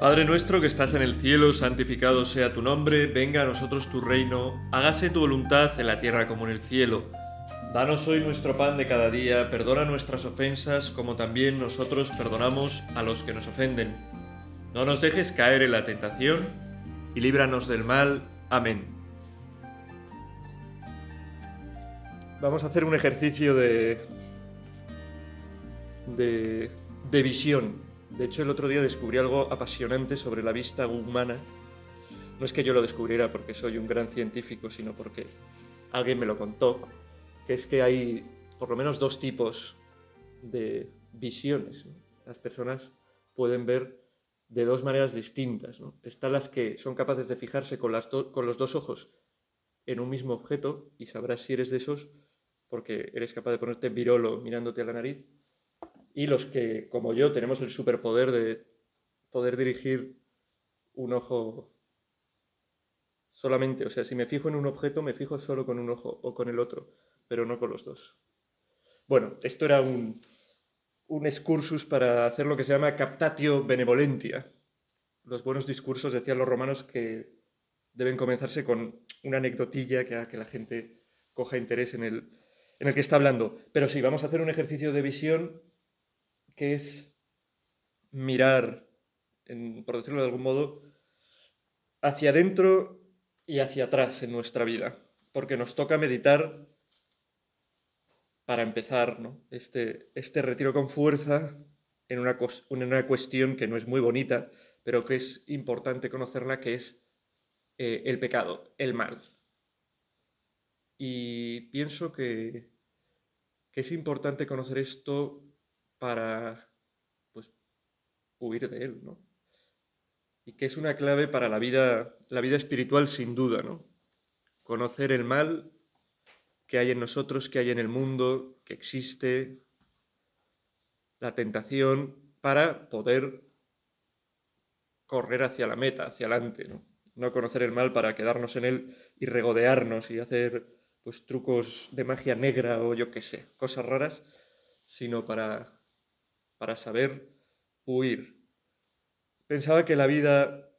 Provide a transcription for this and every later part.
Padre nuestro que estás en el cielo, santificado sea tu nombre, venga a nosotros tu reino, hágase tu voluntad en la tierra como en el cielo. Danos hoy nuestro pan de cada día, perdona nuestras ofensas como también nosotros perdonamos a los que nos ofenden. No nos dejes caer en la tentación y líbranos del mal. Amén. Vamos a hacer un ejercicio de, de, de visión. De hecho, el otro día descubrí algo apasionante sobre la vista humana. No es que yo lo descubriera porque soy un gran científico, sino porque alguien me lo contó, que es que hay por lo menos dos tipos de visiones. Las personas pueden ver de dos maneras distintas. Están las que son capaces de fijarse con, los dos ojos en un mismo objeto y sabrás si eres de esos porque eres capaz de ponerte virolo mirándote a la nariz y los que, como yo, tenemos el superpoder de poder dirigir un ojo solamente. O sea, si me fijo en un objeto, me fijo solo con un ojo o con el otro, pero no con los dos. Bueno, esto era un, un excursus para hacer lo que se llama captatio benevolentia. Los buenos discursos, decían los romanos, que deben comenzarse con una anecdotilla que haga que la gente coja interés en el, en el que está hablando. Pero sí, vamos a hacer un ejercicio de visión que es mirar, por decirlo de algún modo, hacia adentro y hacia atrás en nuestra vida, porque nos toca meditar para empezar este, este retiro con fuerza en una, en una, cuestión que no es muy bonita, pero que es importante conocerla, que es eh, el pecado, el mal. Y pienso que, que es importante conocer esto para pues, huir de él, ¿no? Y que es una clave para la vida, la vida espiritual sin duda, ¿no? Conocer el mal que hay en nosotros, que hay en el mundo, que existe, la tentación, para poder correr hacia la meta, hacia adelante, ¿no? No conocer el mal para quedarnos en él y regodearnos y hacer pues trucos de magia negra o yo qué sé, cosas raras, sino para para saber huir. Pensaba que la vida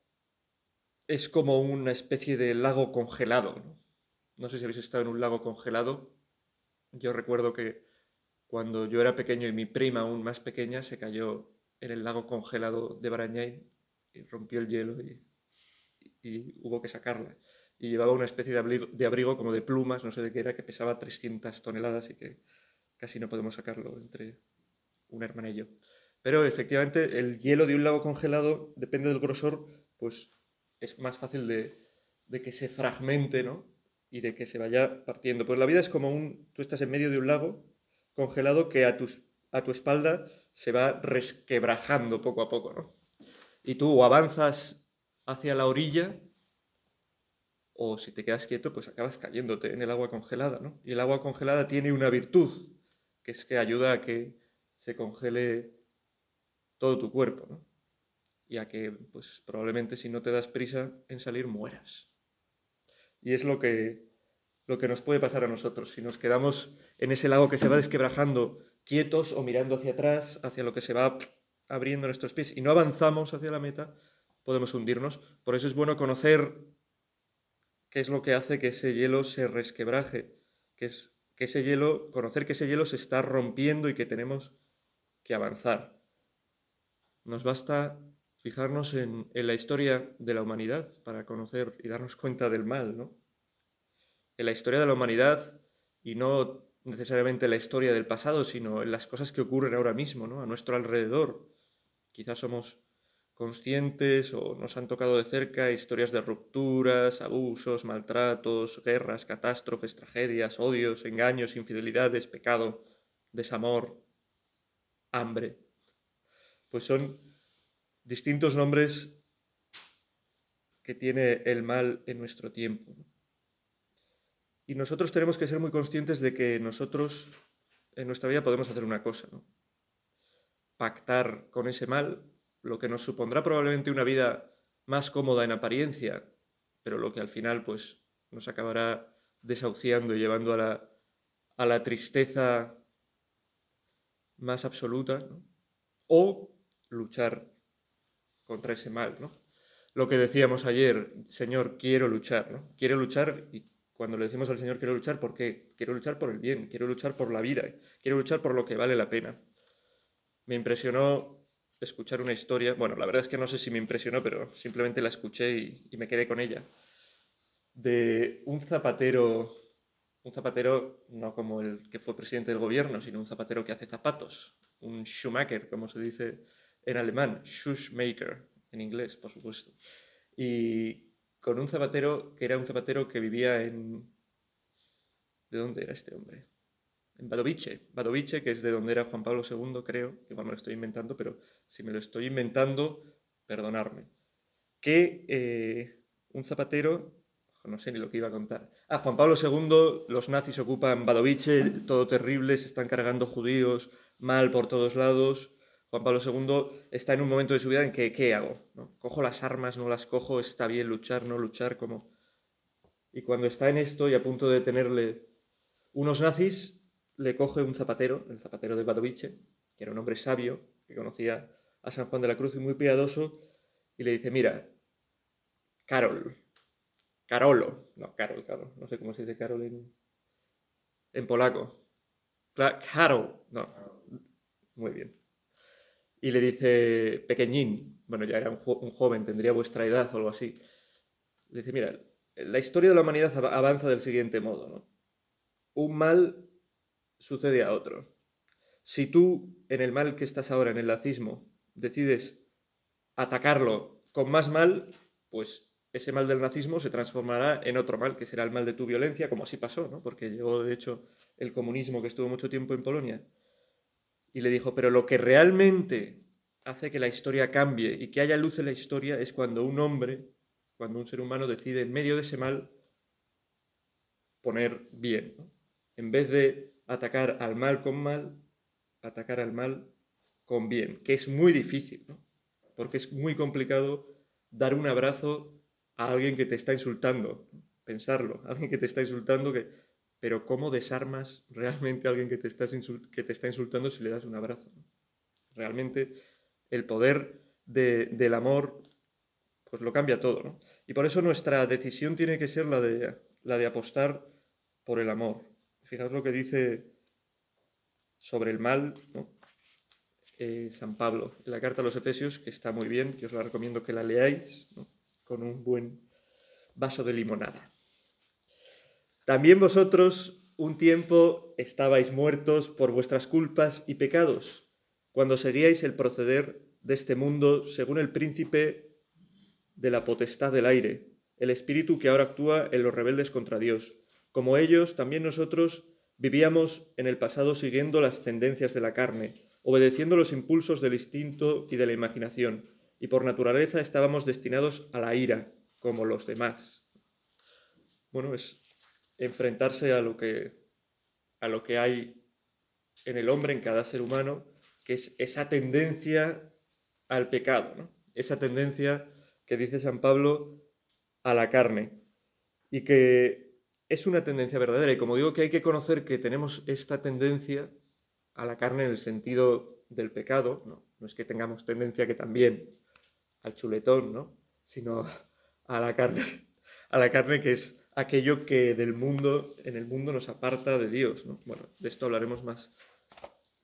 es como una especie de lago congelado. ¿no? sé si habéis estado en un lago congelado. Yo recuerdo que cuando yo era pequeño y mi prima aún más pequeña se cayó en el lago congelado de Barañáin y rompió el hielo y, hubo que sacarla. Y llevaba una especie de abrigo, de abrigo, como de plumas, no sé de qué era, que pesaba 300 toneladas y que casi no podemos sacarlo entre, un hermanillo. Pero efectivamente el hielo de un lago congelado, depende del grosor, pues es más fácil de, que se fragmente, ¿no? Y de que se vaya partiendo. Pues la vida es como un... Tú estás en medio de un lago congelado que a, tus, a tu espalda se va resquebrajando poco a poco, ¿no? Y tú avanzas hacia la orilla o si te quedas quieto, pues acabas cayéndote en el agua congelada, ¿no? Y el agua congelada tiene una virtud, que es que ayuda a que se congele todo tu cuerpo, ¿no? Y que, pues probablemente si no te das prisa en salir, mueras. Y es lo que, lo que nos puede pasar a nosotros. Si nos quedamos en ese lago que se va desquebrajando quietos o mirando hacia atrás, hacia lo que se va abriendo nuestros pies y no avanzamos hacia la meta, podemos hundirnos. Por eso es bueno conocer qué es lo que hace que ese hielo se resquebraje, que es que ese hielo, conocer que ese hielo se está rompiendo y que tenemos que avanzar. Nos basta fijarnos en, la historia de la humanidad para conocer y darnos cuenta del mal, ¿no? En la historia de la humanidad y no necesariamente la historia del pasado, sino en las cosas que ocurren ahora mismo, ¿no? A nuestro alrededor. Quizás somos conscientes o nos han tocado de cerca historias de rupturas, abusos, maltratos, guerras, catástrofes, tragedias, odios, engaños, infidelidades, pecado, desamor, hambre. Pues son distintos nombres que tiene el mal en nuestro tiempo. Y nosotros tenemos que ser muy conscientes de que nosotros en nuestra vida podemos hacer una cosa, ¿no? Pactar con ese mal, lo que nos supondrá probablemente una vida más cómoda en apariencia, pero lo que al final pues nos acabará desahuciando y llevando a la, a la tristeza más absoluta, o luchar contra ese mal, ¿no? Lo que decíamos ayer, Señor, quiero luchar, ¿no? Quiero luchar y cuando le decimos al Señor quiero luchar, ¿por qué? Quiero luchar por el bien, quiero luchar por la vida, quiero luchar por lo que vale la pena. Me impresionó escuchar una historia, bueno, la verdad es que no sé si me impresionó, pero simplemente la escuché y, y me quedé con ella, de un zapatero, un zapatero no como el que fue presidente del gobierno, sino un zapatero que hace zapatos, un Schumacher, como se dice en alemán, Schuhmacher, en inglés, por supuesto. Y con un zapatero que era un zapatero que vivía en... ¿De dónde era este hombre? En Badovice. Badovice, que es de donde era Juan Pablo II, creo. Igual me lo estoy inventando, pero si me lo estoy inventando, perdonarme. Que eh, un zapatero no sé ni lo que iba a contar. Ah, Juan Pablo II, los nazis ocupan Badovice, todo terrible, se están cargando judíos, mal por todos lados. Juan Pablo II está en un momento de su vida en que, ¿qué hago? ¿No? ¿Cojo las armas, no las cojo? ¿Está bien luchar, no luchar? como Y cuando está en esto y a punto de tenerle unos nazis, le coge un zapatero, el zapatero de Badovice, que era un hombre sabio, que conocía a San Juan de la Cruz y muy piadoso, y le dice, mira, Carol, Carolo, no, Carol, Carol, no sé cómo se dice Carol en, en polaco. Carol, no, muy bien. Y le dice, pequeñín, bueno, ya era un, joven, tendría vuestra edad o algo así, le dice, mira, la historia de la humanidad avanza del siguiente modo, ¿no? Un mal sucede a otro. Si tú, en el mal que estás ahora, en el nazismo, decides atacarlo con más mal, pues ese mal del nazismo se transformará en otro mal, que será el mal de tu violencia, como así pasó, ¿no? Porque llegó, de hecho, el comunismo que estuvo mucho tiempo en Polonia y le dijo, pero lo que realmente hace que la historia cambie y que haya luz en la historia es cuando un hombre, cuando un ser humano decide en medio de ese mal poner bien. En vez de atacar al mal con mal, atacar al mal con bien, que es muy difícil, ¿no? porque es muy complicado dar un abrazo a alguien que te está insultando, pensarlo, alguien que te está insultando que pero ¿cómo desarmas realmente a alguien que te, está insultando si le das un abrazo? Realmente el poder del amor pues lo cambia todo. ¿no? Y por eso nuestra decisión tiene que ser la de, apostar por el amor. Fijaos lo que dice sobre el mal eh, San Pablo en la carta a los Efesios, que está muy bien, que os la recomiendo que la leáis con un buen vaso de limonada. También vosotros un tiempo estabais muertos por vuestras culpas y pecados, cuando seguíais el proceder de este mundo según el príncipe de la potestad del aire, el espíritu que ahora actúa en los rebeldes contra Dios. Como ellos, también nosotros vivíamos en el pasado siguiendo las tendencias de la carne, obedeciendo los impulsos del instinto y de la imaginación, y por naturaleza estábamos destinados a la ira, como los demás. Bueno, es enfrentarse a lo que, a lo que hay en el hombre, en cada ser humano, que es esa tendencia al pecado, esa tendencia que dice San Pablo a la carne y que es una tendencia verdadera. Y como digo que hay que conocer que tenemos esta tendencia a la carne en el sentido del pecado, no, no es que tengamos tendencia que también al chuletón, ¿no? sino a la carne, a la carne que es aquello que del mundo, en el mundo nos aparta de Dios. Bueno, de esto hablaremos más,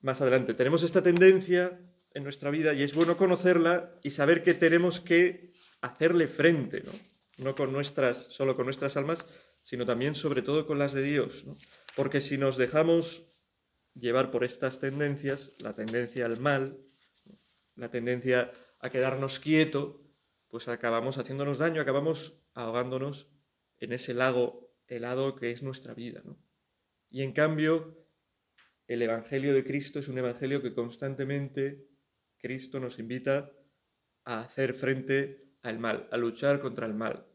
más adelante. Tenemos esta tendencia en nuestra vida y es bueno conocerla y saber que tenemos que hacerle frente, ¿no? No con nuestras, solo con nuestras almas, sino también sobre todo con las de Dios, Porque si nos dejamos llevar por estas tendencias, la tendencia al mal, la tendencia a quedarnos quieto, pues acabamos haciéndonos daño, acabamos ahogándonos en ese lago helado que es nuestra vida. ¿no? Y en cambio, el Evangelio de Cristo es un Evangelio que constantemente Cristo nos invita a hacer frente al mal, a luchar contra el mal,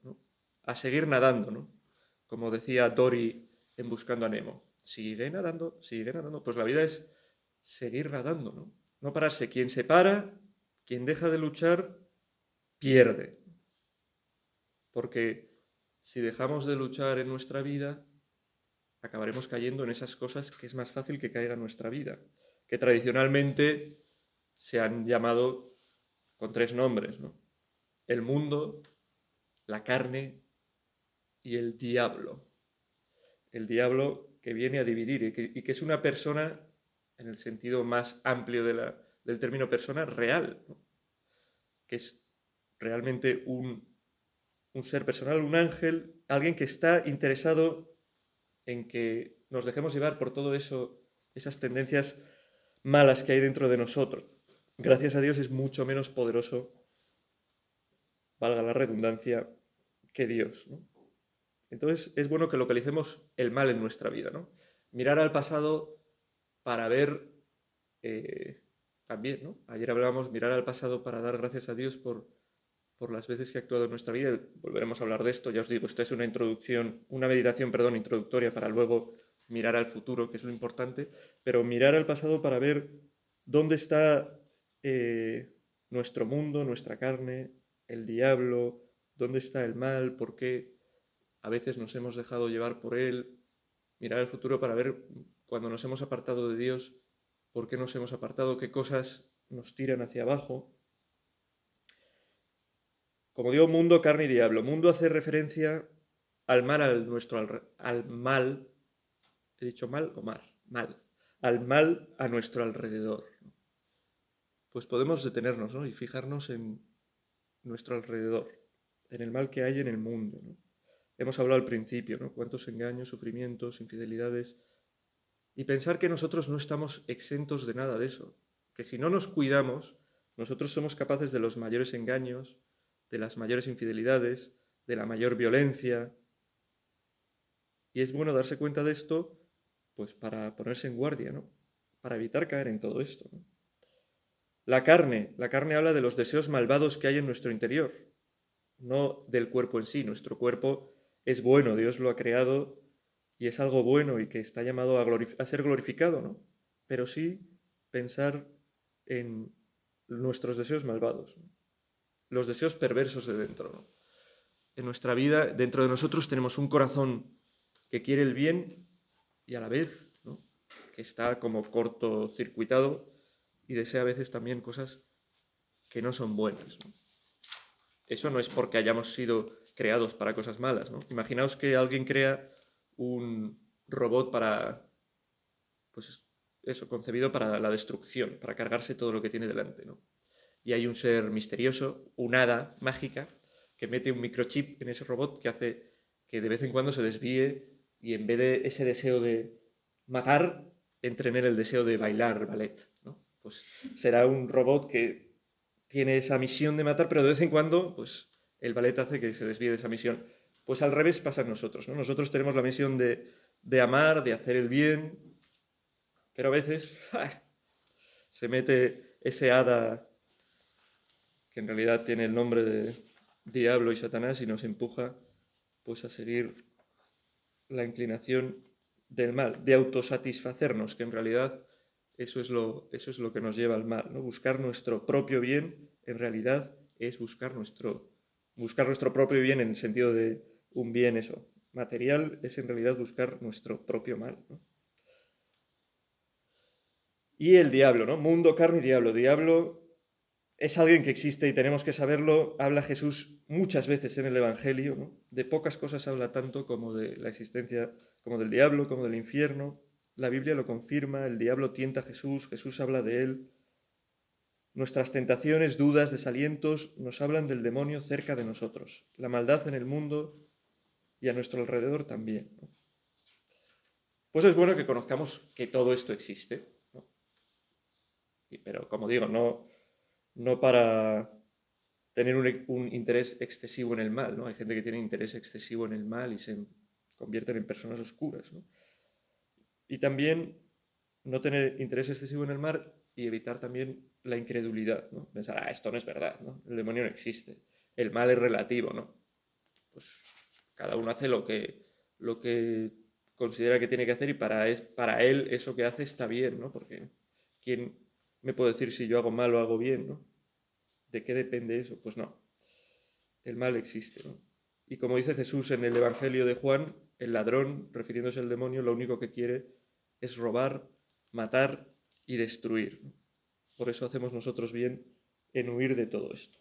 a seguir nadando, ¿no? Como decía Dory en Buscando a Nemo. Sigue nadando, sigue nadando. Pues la vida es seguir nadando, ¿no? No pararse. Quien se para, quien deja de luchar, pierde. Porque si dejamos de luchar en nuestra vida, acabaremos cayendo en esas cosas que es más fácil que caiga en nuestra vida, que tradicionalmente se han llamado con tres nombres, ¿no? el mundo, la carne y el diablo. El diablo que viene a dividir y que, es una persona, en el sentido más amplio del término persona, real, es realmente un, un ser personal, un ángel, alguien que está interesado en que nos dejemos llevar por todo eso, esas tendencias malas que hay dentro de nosotros. Gracias a Dios es mucho menos poderoso, valga la redundancia, que Dios. Entonces es bueno que localicemos el mal en nuestra vida, ¿no? Mirar al pasado para ver eh, ¿no? Ayer hablábamos mirar al pasado para dar gracias a Dios por, por las veces que ha actuado en nuestra vida. Volveremos a hablar de esto, ya os digo, esto es una introducción, una meditación, perdón, introductoria para luego mirar al futuro, que es lo importante, pero mirar al pasado para ver dónde está eh, nuestro mundo, nuestra carne, el diablo, dónde está el mal, por qué a veces nos hemos dejado llevar por él, mirar al futuro para ver cuando nos hemos apartado de Dios, por qué nos hemos apartado, qué cosas nos tiran hacia abajo. Como digo, mundo, carne y diablo. Mundo hace referencia al mal, al nuestro, al mal ¿He dicho mal o mal? Mal. Al mal a nuestro alrededor. Pues podemos detenernos y fijarnos en nuestro alrededor, en el mal que hay en el mundo. Hemos hablado al principio, ¿no? Cuántos engaños, sufrimientos, infidelidades. Y pensar que nosotros no estamos exentos de nada de eso. Que si no nos cuidamos, nosotros somos capaces de los mayores engaños, de las mayores infidelidades, de la mayor violencia. Y es bueno darse cuenta de esto pues para ponerse en guardia, ¿no? Para evitar caer en todo esto. La carne, la carne habla de los deseos malvados que hay en nuestro interior, no del cuerpo en sí. Nuestro cuerpo es bueno, Dios lo ha creado y es algo bueno y que está llamado a, ser glorificado, ¿no? Pero sí pensar en nuestros deseos malvados, los deseos perversos de dentro. En nuestra vida, dentro de nosotros, tenemos un corazón que quiere el bien y a la vez que está como cortocircuitado y desea a veces también cosas que no son buenas. Eso no es porque hayamos sido creados para cosas malas. ¿no? Imaginaos que alguien crea un robot para, pues eso, concebido para la destrucción, para cargarse todo lo que tiene delante. ¿no? Y hay un ser misterioso, un hada mágica, que mete un microchip en ese robot que hace que de vez en cuando se desvíe y en vez de ese deseo de matar, entre en el deseo de bailar ballet. ¿no? Pues será un robot que tiene esa misión de matar, pero de vez en cuando, pues el ballet hace que se desvíe de esa misión. Pues al revés pasa en nosotros, ¿no? Nosotros tenemos la misión de, de amar, de hacer el bien, pero a veces se mete ese hada que en realidad tiene el nombre de diablo y Satanás y nos empuja pues a seguir la inclinación del mal, de autosatisfacernos, que en realidad eso es lo, eso es lo que nos lleva al mal. ¿no? Buscar nuestro propio bien, en realidad, es buscar nuestro, buscar nuestro propio bien en el sentido de un bien eso. Material es en realidad buscar nuestro propio mal. Y el diablo, ¿no? Mundo, carne y diablo. Diablo es alguien que existe y tenemos que saberlo. Habla Jesús muchas veces en el Evangelio, de pocas cosas habla tanto como de la existencia, como del diablo, como del infierno. La Biblia lo confirma, el diablo tienta a Jesús, Jesús habla de él. Nuestras tentaciones, dudas, desalientos nos hablan del demonio cerca de nosotros, la maldad en el mundo y a nuestro alrededor también. Pues es bueno que conozcamos que todo esto existe. Pero como digo, no, no para tener un, interés excesivo en el mal, ¿no? Hay gente que tiene interés excesivo en el mal y se convierten en personas oscuras. Y también no tener interés excesivo en el mal y evitar también la incredulidad, ¿no? Pensar, ah, esto no es verdad, ¿no? El demonio no existe. El mal es relativo, ¿no? Pues cada uno hace lo que, lo que considera que tiene que hacer y para, es, para él eso que hace está bien, ¿no? Porque ¿quién, me puedo decir si yo hago mal o hago bien, ¿no? ¿De qué depende eso? Pues no. El mal existe, ¿no? Y como dice Jesús en el Evangelio de Juan, el ladrón, refiriéndose al demonio, lo único que quiere es robar, matar y destruir. Por eso hacemos nosotros bien en huir de todo esto.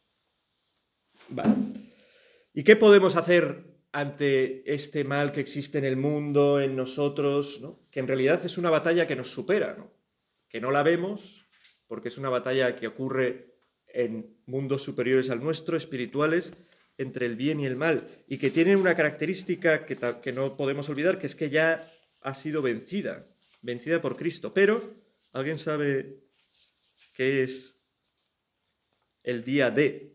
Vale. ¿Y qué podemos hacer ante este mal que existe en el mundo, en nosotros, ¿no? que en realidad es una batalla que nos supera, que no la vemos, porque es una batalla que ocurre en mundos superiores al nuestro, espirituales, entre el bien y el mal, y que tiene una característica que, que no podemos olvidar, que es que ya ha sido vencida, vencida por Cristo. Pero, ¿alguien sabe qué es el día D?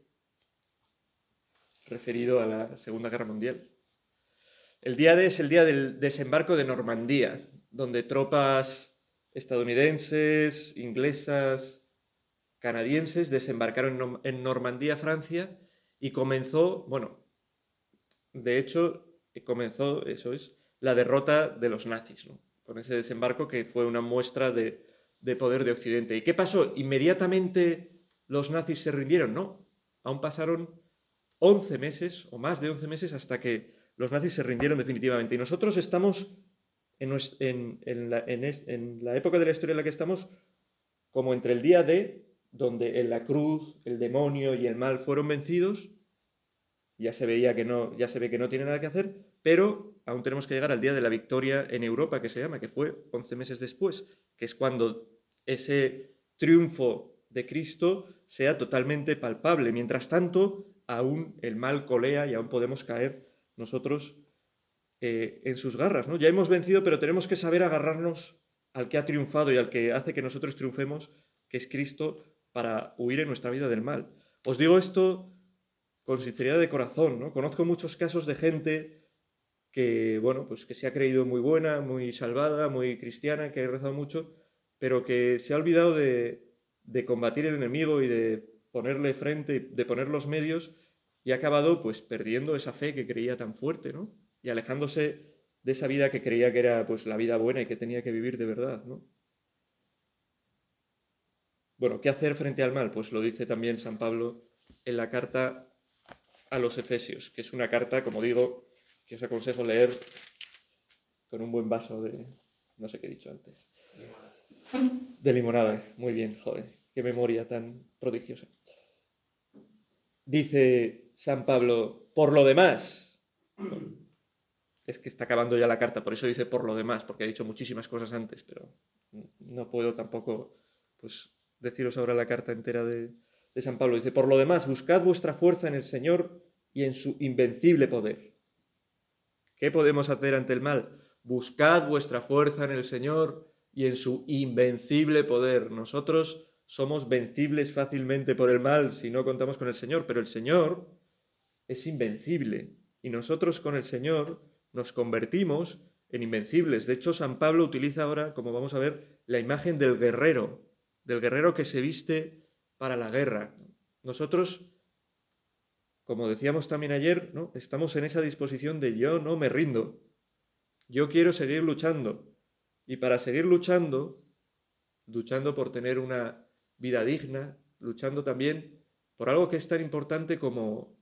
Referido a la Segunda Guerra Mundial. El día D es el día del desembarco de Normandía, donde tropas estadounidenses, inglesas, canadienses desembarcaron en Normandía, Francia, y comenzó, bueno, de hecho, comenzó, eso es, la derrota de los nazis, ¿no? con ese desembarco que fue una muestra de poder de Occidente. ¿Y qué pasó? ¿Inmediatamente los nazis se rindieron? No, aún pasaron 11 meses o más de 11 meses hasta que los nazis se rindieron definitivamente. Y nosotros estamos en, la, época de la historia en la que estamos como entre el día D, donde en la cruz el demonio y el mal fueron vencidos, ya se veía que no, ya se ve que no tiene nada que hacer, pero aún tenemos que llegar al día de la victoria en Europa, que se llama, que fue 11 meses después, que es cuando ese triunfo de Cristo sea totalmente palpable. Mientras tanto, aún el mal colea y aún podemos caer nosotros eh, en sus garras. ¿no? Ya hemos vencido, pero tenemos que saber agarrarnos al que ha triunfado y al que hace que nosotros triunfemos, que es Cristo, para huir en nuestra vida del mal. Os digo esto con sinceridad de corazón, ¿no? Conozco muchos casos de gente que, bueno, pues que se ha creído muy buena, muy salvada, muy cristiana, que ha rezado mucho, pero que se ha olvidado de, de combatir el enemigo y de ponerle frente, de poner los medios, y ha acabado pues perdiendo esa fe que creía tan fuerte, ¿no? Y alejándose de esa vida que creía que era pues la vida buena y que tenía que vivir de verdad, ¿no? Bueno, ¿qué hacer frente al mal? Pues lo dice también San Pablo en la carta a los Efesios, que es una carta, como digo, que os aconsejo leer con un buen vaso de, no sé qué he dicho antes, de limonada. Muy bien, joder, qué memoria tan prodigiosa. Dice San Pablo, por lo demás, es que está acabando ya la carta, por eso dice por lo demás, porque ha dicho muchísimas cosas antes, pero no puedo tampoco pues, deciros ahora la carta entera de, de San Pablo. Dice, por lo demás, buscad vuestra fuerza en el Señor y en su invencible poder. ¿Qué podemos hacer ante el mal? Buscad vuestra fuerza en el Señor y en su invencible poder. Nosotros somos vencibles fácilmente por el mal si no contamos con el Señor, pero el Señor es invencible y nosotros con el Señor nos convertimos en invencibles. De hecho, San Pablo utiliza ahora, como vamos a ver, la imagen del guerrero, del guerrero que se viste para la guerra. Nosotros, como decíamos también ayer, ¿no? estamos en esa disposición de yo no me rindo, yo quiero seguir luchando. Y para seguir luchando, luchando por tener una vida digna, luchando también por algo que es tan importante como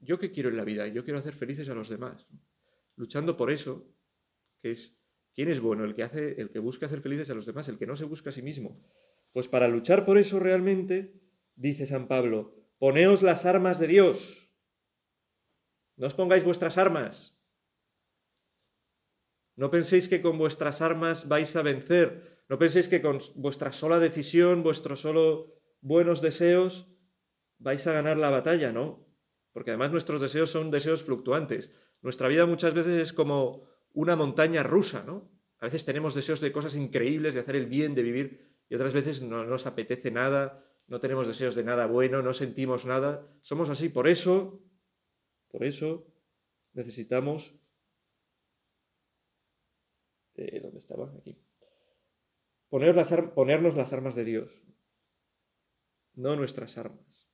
yo que quiero en la vida, yo quiero hacer felices a los demás, luchando por eso, que es quién es bueno, el que hace, el que busca hacer felices a los demás, el que no se busca a sí mismo. Pues para luchar por eso realmente, dice San Pablo, poneos las armas de Dios. No os pongáis vuestras armas. No penséis que con vuestras armas vais a vencer, no penséis que con vuestra sola decisión, vuestros solo buenos deseos, vais a ganar la batalla, ¿no? Porque además nuestros deseos son deseos fluctuantes. Nuestra vida muchas veces es como una montaña rusa, ¿no? A veces tenemos deseos de cosas increíbles, de hacer el bien, de vivir, y otras veces no nos apetece nada, no tenemos deseos de nada bueno, no sentimos nada. Somos así. Por eso, por eso necesitamos... Eh, ¿Dónde estaba? Aquí ponernos las armas de Dios, no nuestras armas,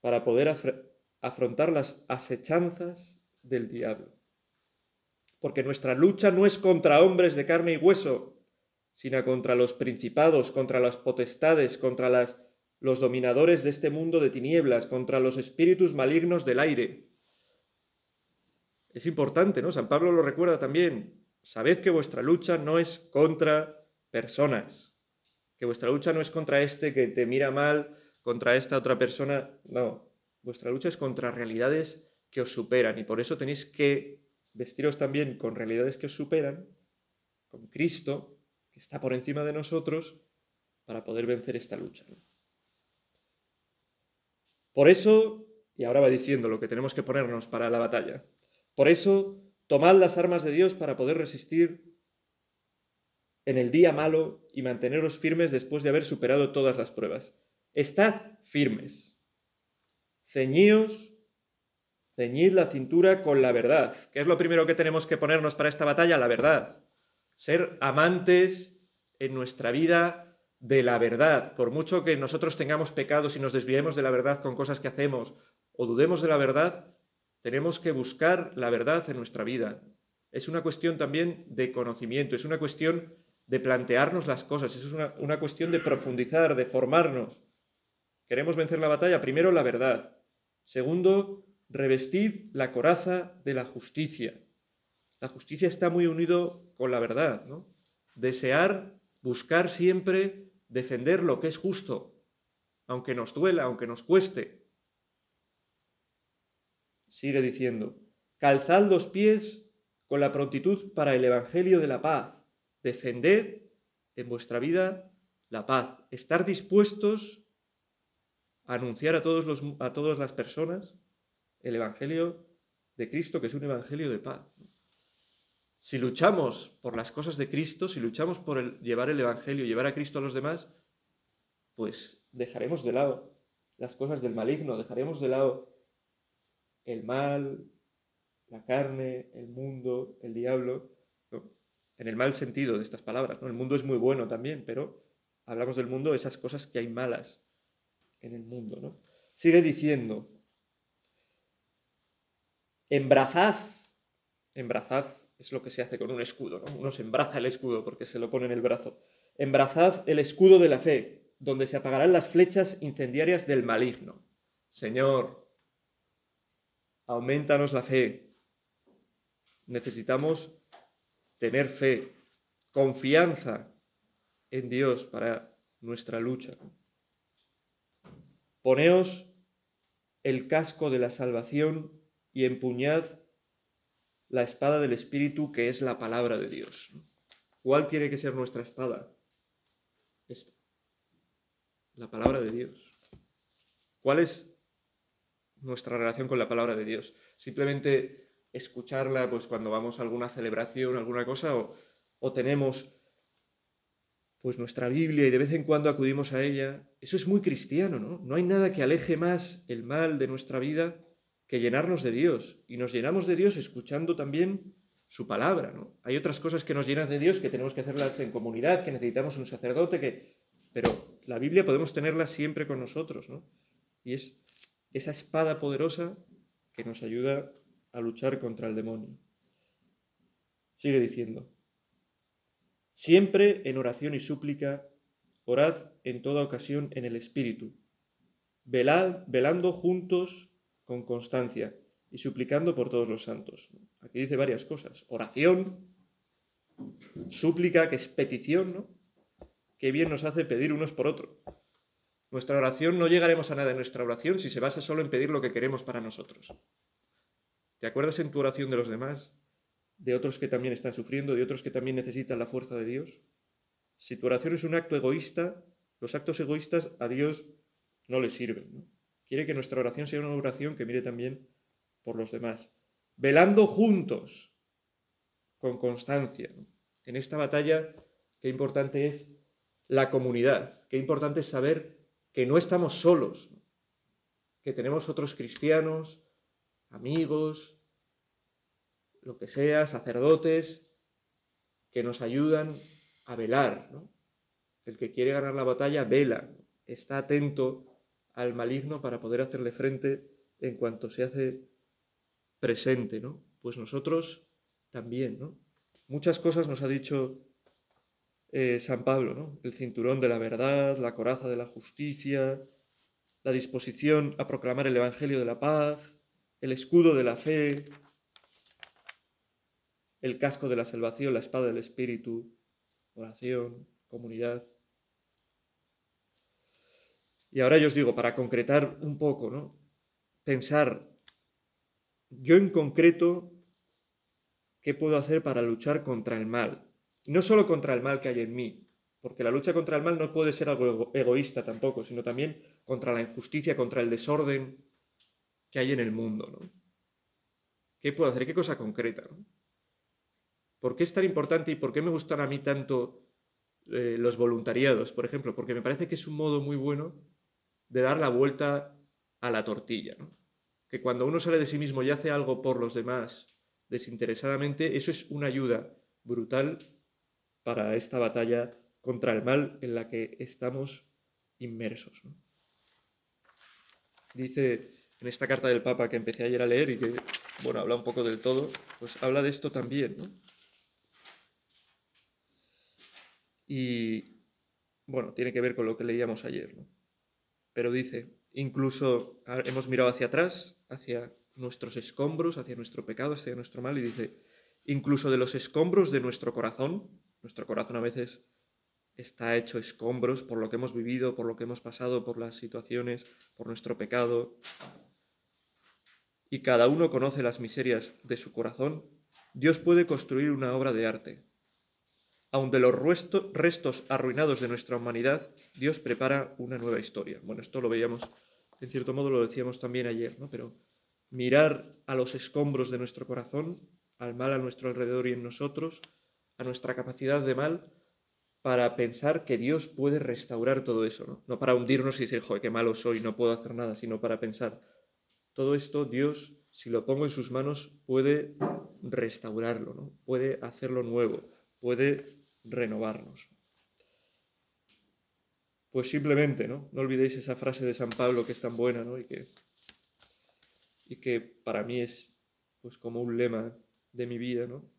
para poder afrontar las asechanzas del diablo. Porque nuestra lucha no es contra hombres de carne y hueso, sino contra los principados, contra las potestades, contra las, los dominadores de este mundo de tinieblas, contra los espíritus malignos del aire. Es importante, ¿no? San Pablo lo recuerda también. Sabed que vuestra lucha no es contra personas, que vuestra lucha no es contra este que te mira mal contra esta otra persona. No, vuestra lucha es contra realidades que os superan y por eso tenéis que vestiros también con realidades que os superan, con Cristo, que está por encima de nosotros, para poder vencer esta lucha. Por eso, y ahora va diciendo lo que tenemos que ponernos para la batalla, por eso tomad las armas de Dios para poder resistir en el día malo y manteneros firmes después de haber superado todas las pruebas. Estad firmes. Ceñíos, ceñid la cintura con la verdad. ¿Qué es lo primero que tenemos que ponernos para esta batalla? La verdad. Ser amantes en nuestra vida de la verdad. Por mucho que nosotros tengamos pecados y nos desviemos de la verdad con cosas que hacemos o dudemos de la verdad, tenemos que buscar la verdad en nuestra vida. Es una cuestión también de conocimiento, es una cuestión de plantearnos las cosas, es una, cuestión de profundizar, de formarnos. Queremos vencer la batalla, primero la verdad. Segundo, revestid la coraza de la justicia. La justicia está muy unido con la verdad, ¿no? Desear, buscar siempre defender lo que es justo, aunque nos duela, aunque nos cueste. Sigue diciendo, calzad los pies con la prontitud para el Evangelio de la paz, defended en vuestra vida la paz, estar dispuestos a anunciar a, todos los, a todas las personas el Evangelio de Cristo, que es un Evangelio de paz. Si luchamos por las cosas de Cristo, si luchamos por llevar el Evangelio, llevar a Cristo a los demás, pues dejaremos de lado las cosas del maligno, dejaremos de lado el mal, la carne, el mundo, el diablo, en el mal sentido de estas palabras. ¿no? El mundo es muy bueno también, pero hablamos del mundo, esas cosas que hay malas en el mundo. ¿no? Sigue diciendo, embrazad, embrazad es lo que se hace con un escudo, ¿no? Uno se embraza el escudo porque se lo pone en el brazo. Embrazad el escudo de la fe, donde se apagarán las flechas incendiarias del maligno. Señor, aumentanos la fe. Necesitamos tener fe, confianza en Dios para nuestra lucha. Poneos el casco de la salvación y empuñad la espada del Espíritu, que es la palabra de Dios. ¿Cuál tiene que ser nuestra espada? Esta. La palabra de Dios. ¿Cuál es nuestra relación con la palabra de Dios? Simplemente escucharla pues cuando vamos a alguna celebración, alguna cosa, o, o tenemos pues nuestra Biblia y de vez en cuando acudimos a ella. Eso es muy cristiano, ¿no? No hay nada que aleje más el mal de nuestra vida que llenarnos de Dios. Y nos llenamos de Dios escuchando también su palabra. ¿no? Hay otras cosas que nos llenan de Dios que tenemos que hacerlas en comunidad, que necesitamos un sacerdote, que... pero la Biblia podemos tenerla siempre con nosotros. ¿no? Y es esa espada poderosa que nos ayuda a luchar contra el demonio. Sigue diciendo, siempre en oración y súplica, orad en toda ocasión en el Espíritu, velad, velando juntos con constancia y suplicando por todos los santos. Aquí dice varias cosas. Oración, súplica, que es petición, ¿no? Qué bien nos hace pedir unos por otros. Nuestra oración no llegaremos a nada en nuestra oración si se basa solo en pedir lo que queremos para nosotros. ¿Te acuerdas en tu oración de los demás? De otros que también están sufriendo, de otros que también necesitan la fuerza de Dios. Si tu oración es un acto egoísta, los actos egoístas a Dios no le sirven. Quiere que nuestra oración sea una oración que mire también por los demás. Velando juntos, con constancia. En esta batalla, qué importante es la comunidad, qué importante es saber que no estamos solos, que tenemos otros cristianos, amigos, lo que sea, sacerdotes, que nos ayudan a velar. El que quiere ganar la batalla, vela, está atento al maligno para poder hacerle frente en cuanto se hace presente, ¿no? Pues nosotros también, ¿no? Muchas cosas nos ha dicho eh, San Pablo. El cinturón de la verdad, la coraza de la justicia, la disposición a proclamar el Evangelio de la paz, el escudo de la fe, el casco de la salvación, la espada del Espíritu, oración, comunidad. Y ahora yo os digo, para concretar un poco, ¿no? Pensar, yo en concreto, ¿qué puedo hacer para luchar contra el mal? No solo contra el mal que hay en mí, porque la lucha contra el mal no puede ser algo egoísta tampoco, sino también contra la injusticia, contra el desorden que hay en el mundo. ¿Qué puedo hacer? ¿Qué cosa concreta? ¿no? ¿Por qué es tan importante y por qué me gustan a mí tanto eh, los voluntariados, por ejemplo? Porque me parece que es un modo muy bueno de dar la vuelta a la tortilla. Que cuando uno sale de sí mismo y hace algo por los demás desinteresadamente, eso es una ayuda brutal para esta batalla contra el mal en la que estamos inmersos. Dice en esta carta del Papa que empecé ayer a leer y que, bueno, habla un poco del todo, pues habla de esto también. Y, bueno, tiene que ver con lo que leíamos ayer. Pero dice, incluso hemos mirado hacia atrás, hacia nuestros escombros, hacia nuestro pecado, hacia nuestro mal, y dice, incluso de los escombros de nuestro corazón, nuestro corazón a veces está hecho escombros por lo que hemos vivido, por lo que hemos pasado, por las situaciones, por nuestro pecado. Y cada uno conoce las miserias de su corazón. Dios puede construir una obra de arte. Aun de los restos arruinados de nuestra humanidad, Dios prepara una nueva historia. Bueno, esto lo veíamos, en cierto modo lo decíamos también ayer, ¿no? Pero mirar a los escombros de nuestro corazón, al mal a nuestro alrededor y en nosotros, a nuestra capacidad de mal, para pensar que Dios puede restaurar todo eso, ¿no? No para hundirnos y decir, joder, qué malo soy, no puedo hacer nada, sino para pensar, todo esto Dios, si lo pongo en sus manos, puede restaurarlo, ¿no? Puede hacerlo nuevo, puede renovarnos. Pues simplemente, ¿no? No olvidéis esa frase de San Pablo que es tan buena, ¿no? Y que, y que para mí es pues como un lema de mi vida, ¿no?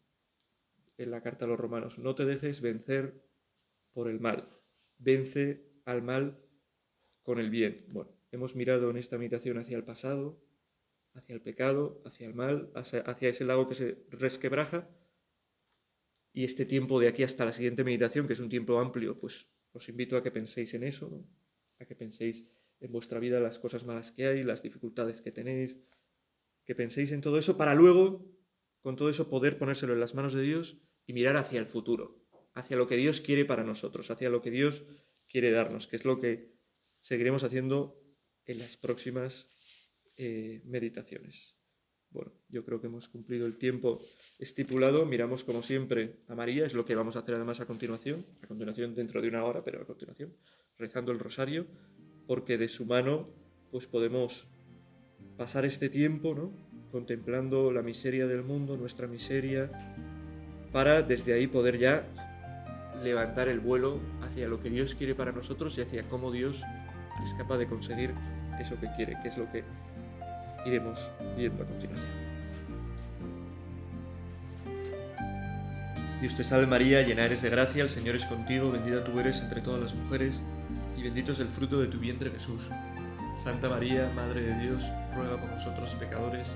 En la carta a los romanos, no te dejes vencer por el mal. Vence al mal con el bien. Bueno, hemos mirado en esta meditación hacia el pasado, hacia el pecado, hacia el mal, hacia, ese lago que se resquebraja. Y este tiempo de aquí hasta la siguiente meditación, que es un tiempo amplio, pues os invito a que penséis en eso, a que penséis en vuestra vida las cosas malas que hay, las dificultades que tenéis, que penséis en todo eso para luego, con todo eso, poder ponérselo en las manos de Dios y mirar hacia el futuro hacia lo que Dios quiere para nosotros, hacia lo que Dios quiere darnos, que es lo que seguiremos haciendo en las próximas eh, meditaciones. Bueno, yo creo que hemos cumplido el tiempo estipulado. Miramos como siempre a María, es lo que vamos a hacer además a continuación, a continuación dentro de una hora, pero a continuación, rezando el rosario, porque de su mano pues podemos pasar este tiempo, ¿no? Contemplando la miseria del mundo, nuestra miseria, para desde ahí poder ya levantar el vuelo hacia lo que Dios quiere para nosotros y hacia cómo Dios es capaz de conseguir eso que quiere, que es lo que iremos viendo a continuación. Dios te salve María, llena eres de gracia, el Señor es contigo, bendita tú eres entre todas las mujeres, y bendito es el fruto de tu vientre Jesús. Santa María, Madre de Dios, ruega por nosotros pecadores,